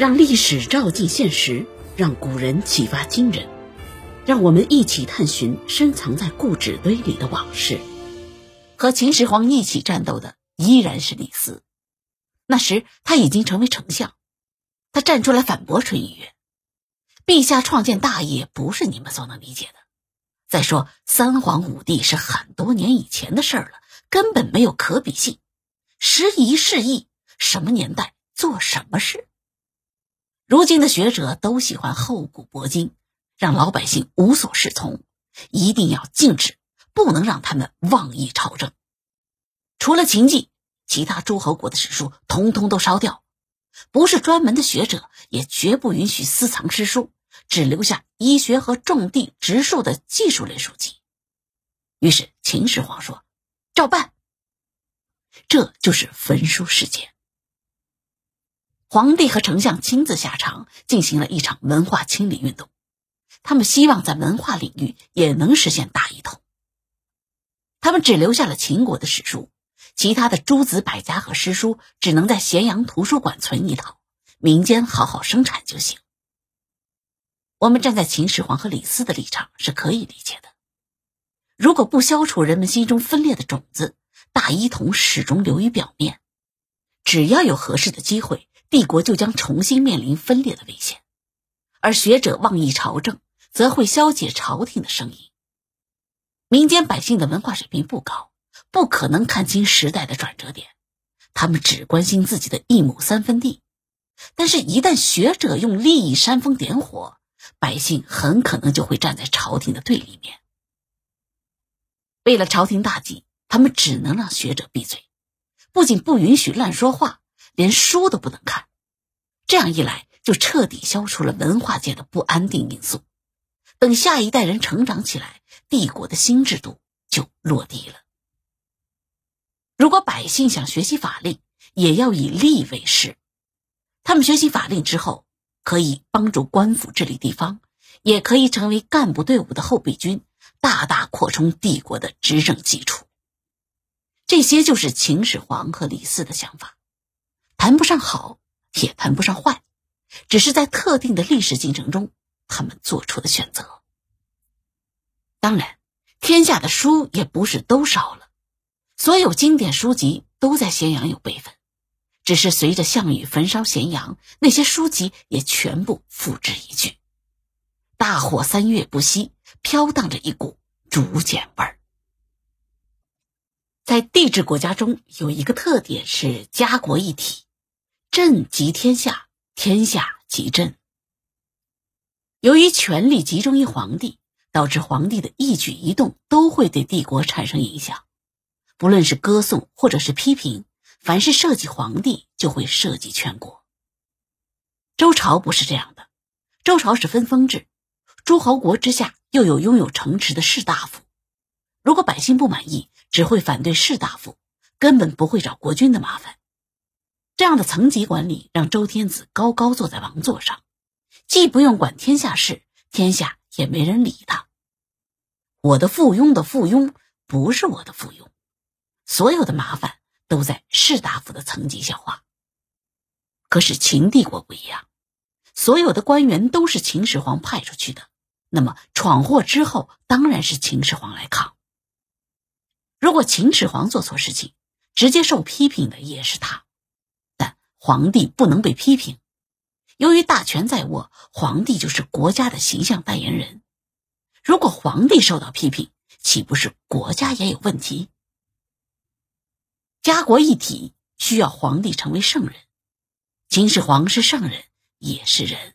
让历史照进现实，让古人启发今人，让我们一起探寻深藏在故纸堆里的往事。和秦始皇一起战斗的依然是李斯，那时他已经成为丞相，他站出来反驳淳于越：“陛下创建大业不是你们所能理解的。再说三皇五帝是很多年以前的事儿了，根本没有可比性。时移世易，什么年代做什么事。”如今的学者都喜欢厚古薄今，让老百姓无所适从，一定要禁止，不能让他们妄议朝政。除了秦记，其他诸侯国的史书通通都烧掉，不是专门的学者也绝不允许私藏诗书，只留下医学和种地植树的技术类书籍。于是秦始皇说：“照办。”这就是焚书事件。皇帝和丞相亲自下场，进行了一场文化清理运动。他们希望在文化领域也能实现大一统。他们只留下了秦国的史书，其他的诸子百家和诗书只能在咸阳图书馆存一套，民间好好生产就行。我们站在秦始皇和李斯的立场是可以理解的。如果不消除人们心中分裂的种子，大一统始终流于表面。只要有合适的机会。帝国就将重新面临分裂的危险，而学者妄议朝政，则会消解朝廷的声音。民间百姓的文化水平不高，不可能看清时代的转折点，他们只关心自己的一亩三分地。但是，一旦学者用利益煽风点火，百姓很可能就会站在朝廷的对立面。为了朝廷大计，他们只能让学者闭嘴，不仅不允许乱说话。连书都不能看，这样一来就彻底消除了文化界的不安定因素。等下一代人成长起来，帝国的新制度就落地了。如果百姓想学习法令，也要以吏为师。他们学习法令之后，可以帮助官府治理地方，也可以成为干部队伍的后备军，大大扩充帝国的执政基础。这些就是秦始皇和李斯的想法。谈不上好，也谈不上坏，只是在特定的历史进程中，他们做出的选择。当然，天下的书也不是都烧了，所有经典书籍都在咸阳有备份，只是随着项羽焚烧咸阳，那些书籍也全部付之一炬。大火三月不息，飘荡着一股竹简味儿。在帝制国家中，有一个特点是家国一体。朕即天下，天下即朕。由于权力集中于皇帝，导致皇帝的一举一动都会对帝国产生影响。不论是歌颂或者是批评，凡是涉及皇帝，就会涉及全国。周朝不是这样的，周朝是分封制，诸侯国之下又有拥有城池的士大夫。如果百姓不满意，只会反对士大夫，根本不会找国君的麻烦。这样的层级管理让周天子高高坐在王座上，既不用管天下事，天下也没人理他。我的附庸的附庸不是我的附庸，所有的麻烦都在士大夫的层级下化。可是秦帝国不一样，所有的官员都是秦始皇派出去的，那么闯祸之后当然是秦始皇来扛。如果秦始皇做错事情，直接受批评的也是他。皇帝不能被批评，由于大权在握，皇帝就是国家的形象代言人。如果皇帝受到批评，岂不是国家也有问题？家国一体需要皇帝成为圣人，秦始皇是圣人，也是人，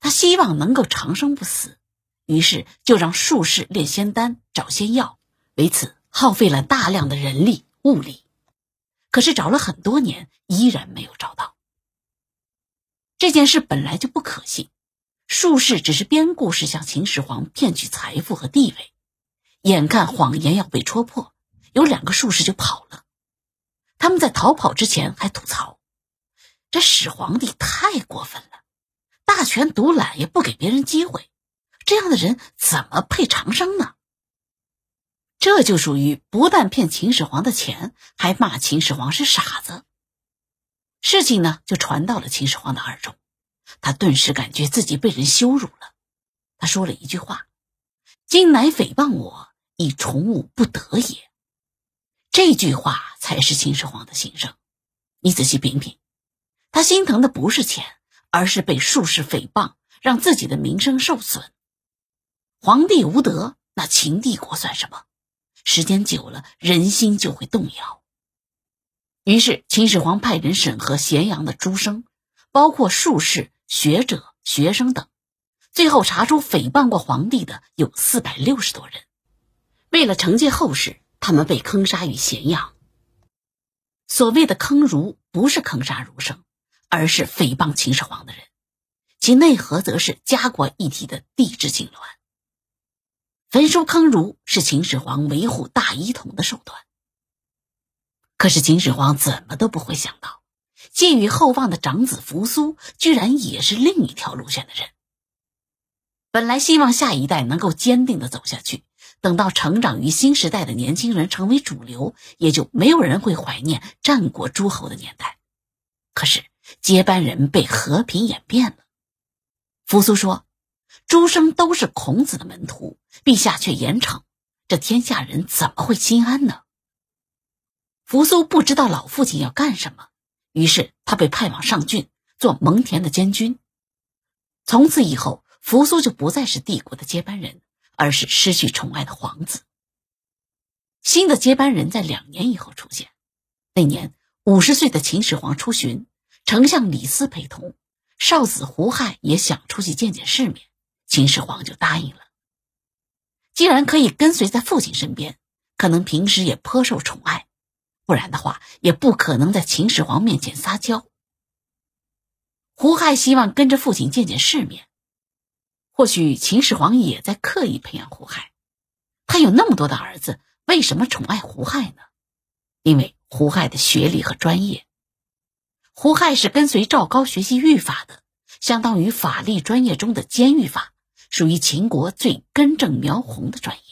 他希望能够长生不死，于是就让术士炼仙丹、找仙药，为此耗费了大量的人力物力。可是找了很多年，依然没有找到。这件事本来就不可信，术士只是编故事向秦始皇骗取财富和地位。眼看谎言要被戳破，有两个术士就跑了。他们在逃跑之前还吐槽：“这始皇帝太过分了，大权独揽也不给别人机会，这样的人怎么配长生呢？”这就属于不但骗秦始皇的钱，还骂秦始皇是傻子。事情呢就传到了秦始皇的耳中，他顿时感觉自己被人羞辱了。他说了一句话：“今乃诽谤我，以宠武不得也。”这句话才是秦始皇的心声。你仔细品品，他心疼的不是钱，而是被术士诽谤，让自己的名声受损。皇帝无德，那秦帝国算什么？时间久了，人心就会动摇。于是，秦始皇派人审核咸阳的诸生，包括术士、学者、学生等，最后查出诽谤过皇帝的有四百六十多人。为了惩戒后世，他们被坑杀于咸阳。所谓的坑儒，不是坑杀儒生，而是诽谤秦始皇的人，其内核则是家国一体的帝制痉挛。焚书坑儒是秦始皇维护大一统的手段。可是秦始皇怎么都不会想到，寄予厚望的长子扶苏，居然也是另一条路线的人。本来希望下一代能够坚定的走下去。等到成长于新时代的年轻人成为主流，也就没有人会怀念战国诸侯的年代。可是接班人被和平演变了。扶苏说：“诸生都是孔子的门徒，陛下却严惩，这天下人怎么会心安呢？”扶苏不知道老父亲要干什么，于是他被派往上郡做蒙恬的监军。从此以后，扶苏就不再是帝国的接班人。而是失去宠爱的皇子。新的接班人在两年以后出现。那年，五十岁的秦始皇出巡，丞相李斯陪同，少子胡亥也想出去见见世面，秦始皇就答应了。既然可以跟随在父亲身边，可能平时也颇受宠爱，不然的话，也不可能在秦始皇面前撒娇。胡亥希望跟着父亲见见世面。或许秦始皇也在刻意培养胡亥，他有那么多的儿子，为什么宠爱胡亥呢？因为胡亥的学历和专业。胡亥是跟随赵高学习律法的，相当于法律专业中的监狱法，属于秦国最根正苗红的专业。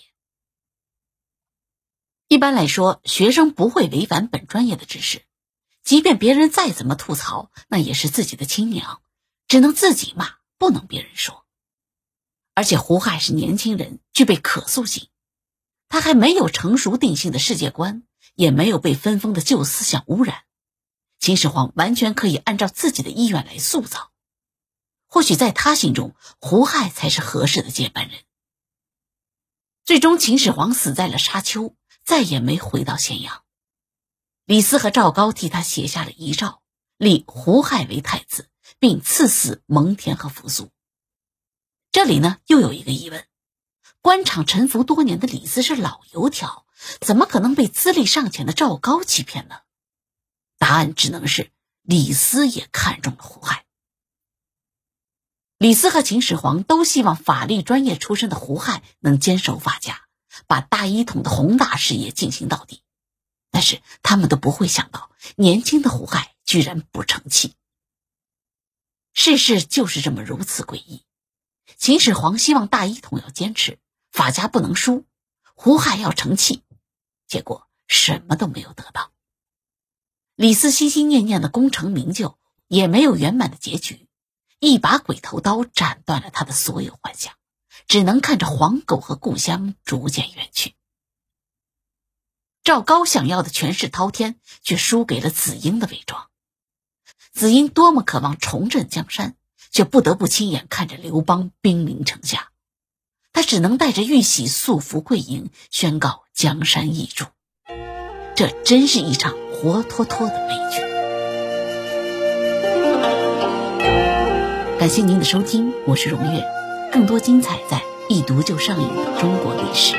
一般来说，学生不会违反本专业的知识，即便别人再怎么吐槽，那也是自己的亲娘，只能自己骂，不能别人说。而且胡亥是年轻人，具备可塑性，他还没有成熟定性的世界观，也没有被分封的旧思想污染，秦始皇完全可以按照自己的意愿来塑造。或许在他心中，胡亥才是合适的接班人。最终，秦始皇死在了沙丘，再也没回到咸阳。李斯和赵高替他写下了遗诏，立胡亥为太子，并赐死蒙恬和扶苏。这里呢，又有一个疑问：官场沉浮多年的李斯是老油条，怎么可能被资历尚浅的赵高欺骗呢？答案只能是李斯也看中了胡亥。李斯和秦始皇都希望法律专业出身的胡亥能坚守法家，把大一统的宏大事业进行到底，但是他们都不会想到，年轻的胡亥居然不成器。世事就是这么如此诡异。秦始皇希望大一统要坚持，法家不能输，胡亥要成器，结果什么都没有得到。李斯心心念念的功成名就也没有圆满的结局，一把鬼头刀斩断了他的所有幻想，只能看着黄狗和故乡逐渐远去。赵高想要的权势滔天，却输给了子婴的伪装。子婴多么渴望重振江山。却不得不亲眼看着刘邦兵临城下，他只能带着玉玺素服跪营，宣告江山易主。这真是一场活脱脱的悲剧。感谢您的收听，我是荣月，更多精彩在一读就上瘾的中国历史。